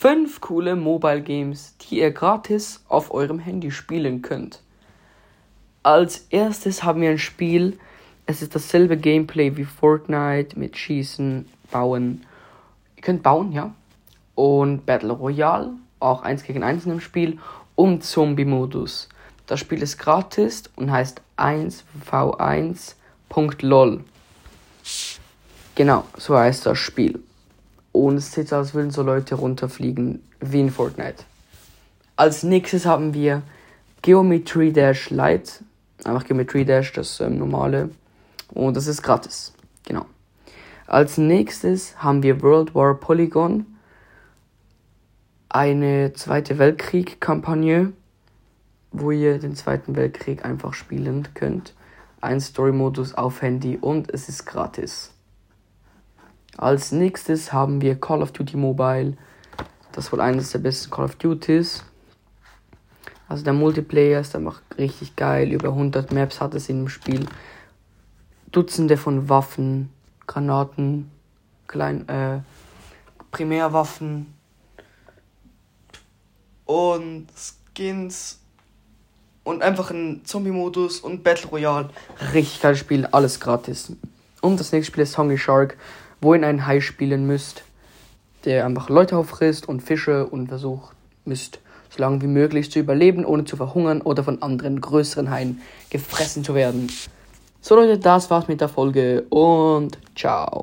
fünf coole Mobile Games, die ihr gratis auf eurem Handy spielen könnt. Als erstes haben wir ein Spiel, es ist dasselbe Gameplay wie Fortnite mit Schießen, Bauen. Ihr könnt bauen, ja. Und Battle Royale, auch 1 gegen 1 in dem Spiel. Und Zombie-Modus. Das Spiel ist gratis und heißt 1v1.lol. Genau, so heißt das Spiel. Und es sieht so aus, als würden so Leute runterfliegen wie in Fortnite. Als nächstes haben wir Geometry Dash Lite. Einfach Geometry Dash, das ähm, normale. Und das ist gratis. Genau. Als nächstes haben wir World War Polygon. Eine Zweite Weltkrieg-Kampagne, wo ihr den Zweiten Weltkrieg einfach spielen könnt. Ein Story-Modus auf Handy und es ist gratis. Als nächstes haben wir Call of Duty Mobile. Das wohl eines der besten Call of Duties. Also der Multiplayer ist einfach richtig geil. Über 100 Maps hat es in dem Spiel. Dutzende von Waffen, Granaten, klein, äh, Primärwaffen und Skins und einfach ein Zombie-Modus und Battle Royale. Richtig geiles Spiel, alles gratis. Und das nächste Spiel ist Hungry Shark wo ihr einen Hai spielen müsst, der einfach Leute auffrisst und Fische und versucht müsst, so lange wie möglich zu überleben, ohne zu verhungern oder von anderen größeren Haien gefressen zu werden. So Leute, das war's mit der Folge und ciao.